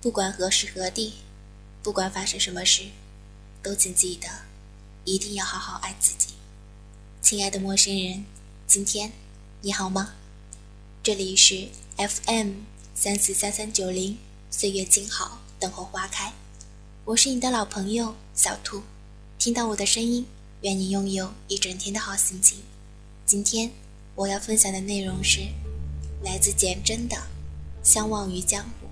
不管何时何地，不管发生什么事，都请记得，一定要好好爱自己。亲爱的陌生人，今天你好吗？这里是 FM 三四三三九零，岁月静好，等候花开。我是你的老朋友小兔，听到我的声音，愿你拥有一整天的好心情。今天我要分享的内容是来自简真的《相忘于江湖》。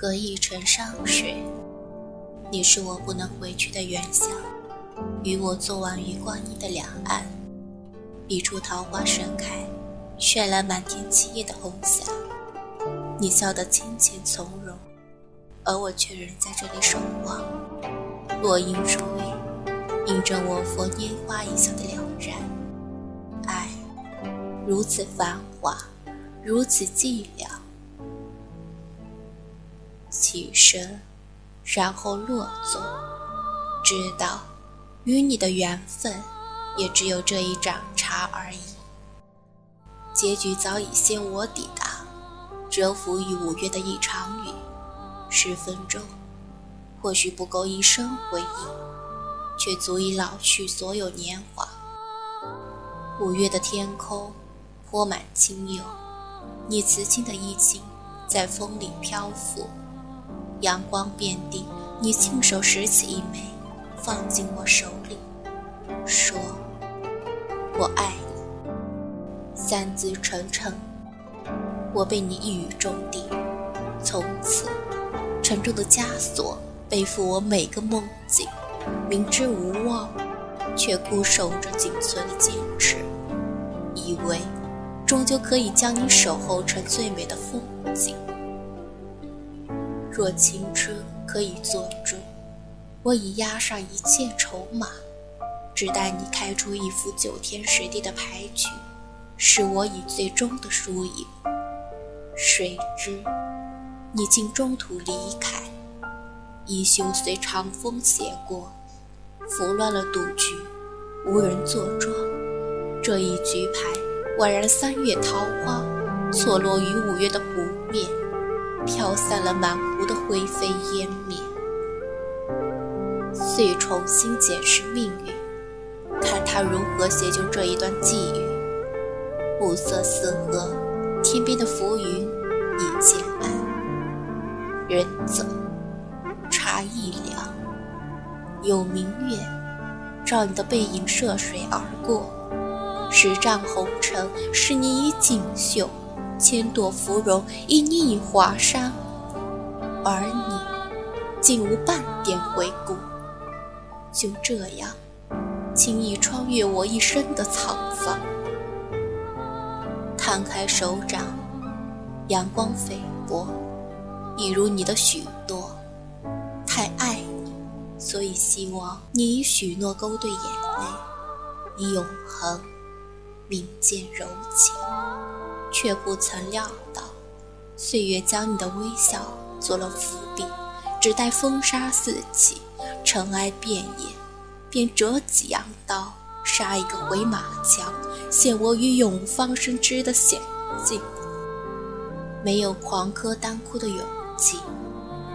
隔一城山水，你是我不能回去的远乡，与我坐望于光阴的两岸，一处桃花盛开，绚烂满天七叶的红霞。你笑得清浅从容，而我却仍在这里守望。落英如雨，映着我佛拈花一笑的了然。爱，如此繁华，如此寂寥。起身，然后落座，知道与你的缘分也只有这一盏茶而已。结局早已先我抵达，蛰伏于五月的一场雨，十分钟，或许不够一生回忆，却足以老去所有年华。五月的天空泼满清幽，你瓷青的衣襟在风里漂浮。阳光遍地，你亲手拾起一枚，放进我手里，说：“我爱你。”三字成谶，我被你一语中的，从此沉重的枷锁背负我每个梦境，明知无望，却固守着仅存的坚持，以为终究可以将你守候成最美的风景。若青春可以做主，我已押上一切筹码，只待你开出一副九天十地的牌局，是我以最终的输赢。谁知你竟中途离开，衣袖随长风斜过，拂乱了赌局，无人坐庄。这一局牌宛然三月桃花，错落于五月的湖面。飘散了满湖的灰飞烟灭，遂重新检视命运，看他如何写就这一段际遇。暮色四合，天边的浮云已渐暗，人走茶亦凉，有明月照你的背影涉水而过，十丈红尘是你以锦绣。千朵芙蓉一逆华山，而你竟无半点回顾。就这样，轻易穿越我一生的沧桑。摊开手掌，阳光菲薄，一如你的许诺。太爱你，所以希望你以许诺勾兑眼泪，以永恒铭鉴柔情。却不曾料到，岁月将你的微笑做了伏笔，只待风沙四起，尘埃遍野，便折戟扬刀，杀一个回马枪，陷我于永方生之的险境。没有狂歌单哭的勇气，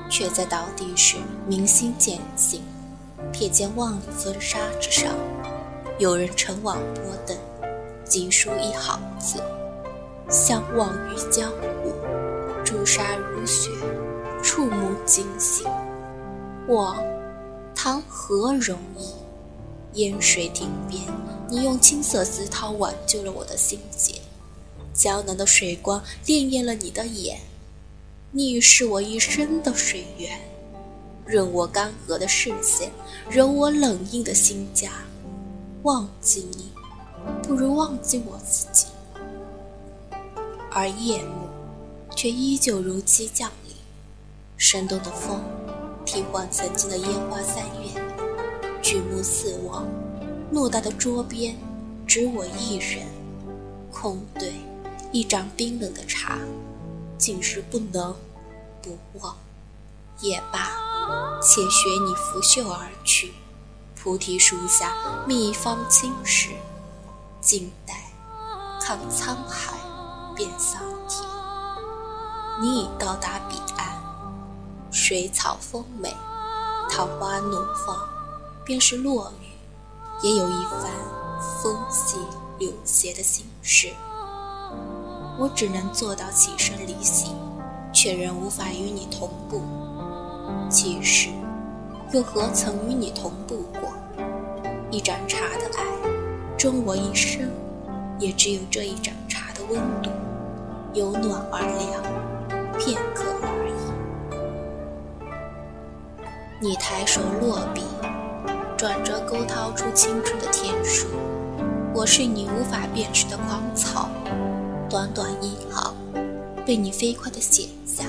却在倒地时明心见性。瞥见万里风沙之上，有人乘网波灯，几书一行字。相忘于江湖，朱砂如雪，触目惊心。忘，谈何容易？烟水亭边，你用青色丝绦挽救了我的心结。江南的水光潋滟了你的眼，你是我一生的水源。任我干涸的视线，任我冷硬的心家。忘记你，不如忘记我自己。而夜幕却依旧如期降临。生动的风替换曾经的烟花三月，举目四望，偌大的桌边只我一人，空对一盏冰冷的茶，竟是不能不忘。也罢，且学你拂袖而去。菩提树下，蜜芳青石，静待看沧海变桑田。你已到达彼岸，水草丰美，桃花怒放，便是落雨，也有一番风细柳斜的心事。我只能做到起身离席，却仍无法与你同步。其实，又何曾与你同步过？一盏茶的爱，终我一生，也只有这一盏的温度，由暖而凉，片刻而已。你抬手落笔，转折勾掏出青春的天数，我是你无法辨识的狂草，短短一行，被你飞快地写下，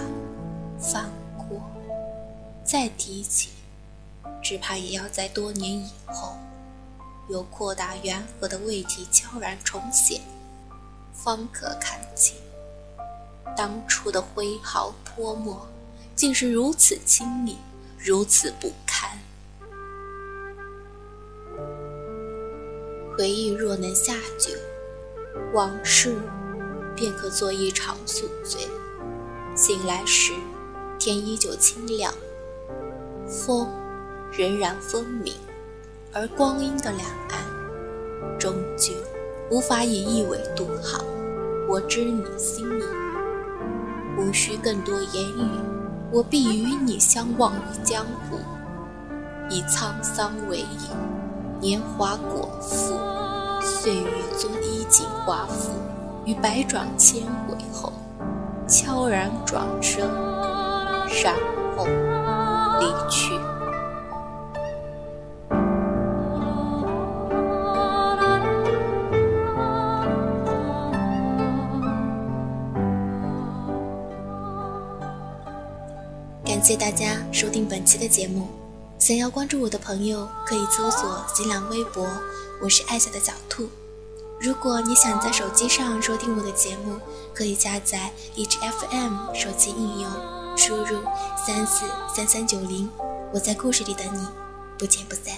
翻过。再提起，只怕也要在多年以后，有扩大圆河的问题悄然重现，方可看清当初的挥毫泼墨，竟是如此亲密，如此不堪。回忆若能下酒，往事便可做一场宿醉。醒来时，天依旧清亮。风仍然分明，而光阴的两岸，终究无法以一苇渡航。我知你心意，无需更多言语，我必与你相忘于江湖。以沧桑为引，年华果腹，岁月作衣锦华服，于百转千回后，悄然转身，然后。离去。谢大家收听本期的节目。想要关注我的朋友，可以搜索新浪微博“我是爱笑的小兔”。如果你想在手机上收听我的节目，可以下载荔枝 FM 手机应用。输入三四三三九零，我在故事里等你，不见不散。